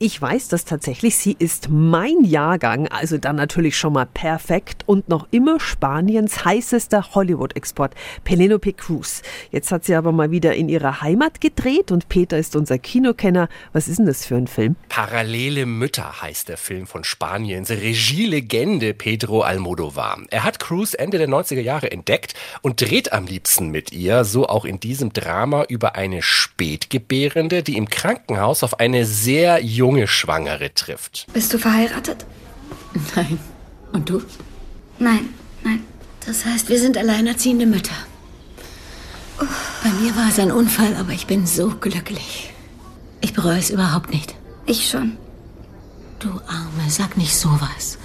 Ich weiß das tatsächlich. Sie ist mein Jahrgang, also dann natürlich schon mal perfekt und noch immer Spaniens heißester Hollywood-Export, Penelope Cruz. Jetzt hat sie aber mal wieder in ihrer Heimat gedreht und Peter ist unser Kinokenner. Was ist denn das für ein Film? Parallele Mütter heißt der Film von Spaniens Regielegende Pedro Almodovar. Er hat Cruz Ende der 90er Jahre entdeckt und dreht am liebsten mit ihr, so auch in diesem Drama über eine Spätgebärende, die im Krankenhaus auf eine sehr junge junge Schwangere trifft. Bist du verheiratet? Nein. Und du? Nein, nein. Das heißt, wir sind alleinerziehende Mütter. Bei mir war es ein Unfall, aber ich bin so glücklich. Ich bereue es überhaupt nicht. Ich schon. Du Arme, sag nicht sowas.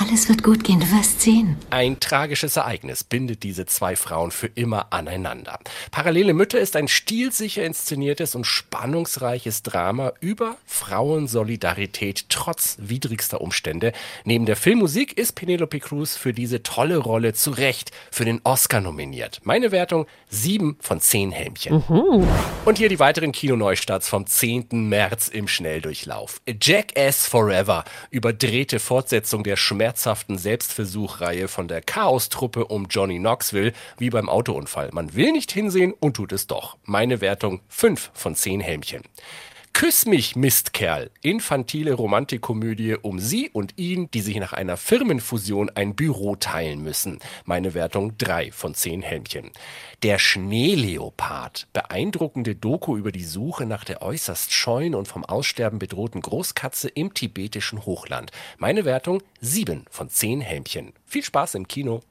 Alles wird gut gehen, du wirst sehen. Ein tragisches Ereignis bindet diese zwei Frauen für immer aneinander. Parallele Mütter ist ein stilsicher inszeniertes und spannungsreiches Drama über Frauensolidarität trotz widrigster Umstände. Neben der Filmmusik ist Penelope Cruz für diese tolle Rolle zu Recht für den Oscar nominiert. Meine Wertung sieben von zehn Helmchen. Mhm. Und hier die weiteren Kinoneustarts vom 10. März im Schnelldurchlauf. Jackass Forever, überdrehte Fortsetzung der Schmerz schmerzhaften Selbstversuchreihe von der Chaos-Truppe um Johnny Knoxville, wie beim Autounfall. Man will nicht hinsehen und tut es doch. Meine Wertung 5 von 10 Helmchen. Küss mich, Mistkerl. Infantile Romantikkomödie um sie und ihn, die sich nach einer Firmenfusion ein Büro teilen müssen. Meine Wertung 3 von 10 Helmchen. Der Schneeleopard. Beeindruckende Doku über die Suche nach der äußerst scheuen und vom Aussterben bedrohten Großkatze im tibetischen Hochland. Meine Wertung 7 von 10 Helmchen. Viel Spaß im Kino.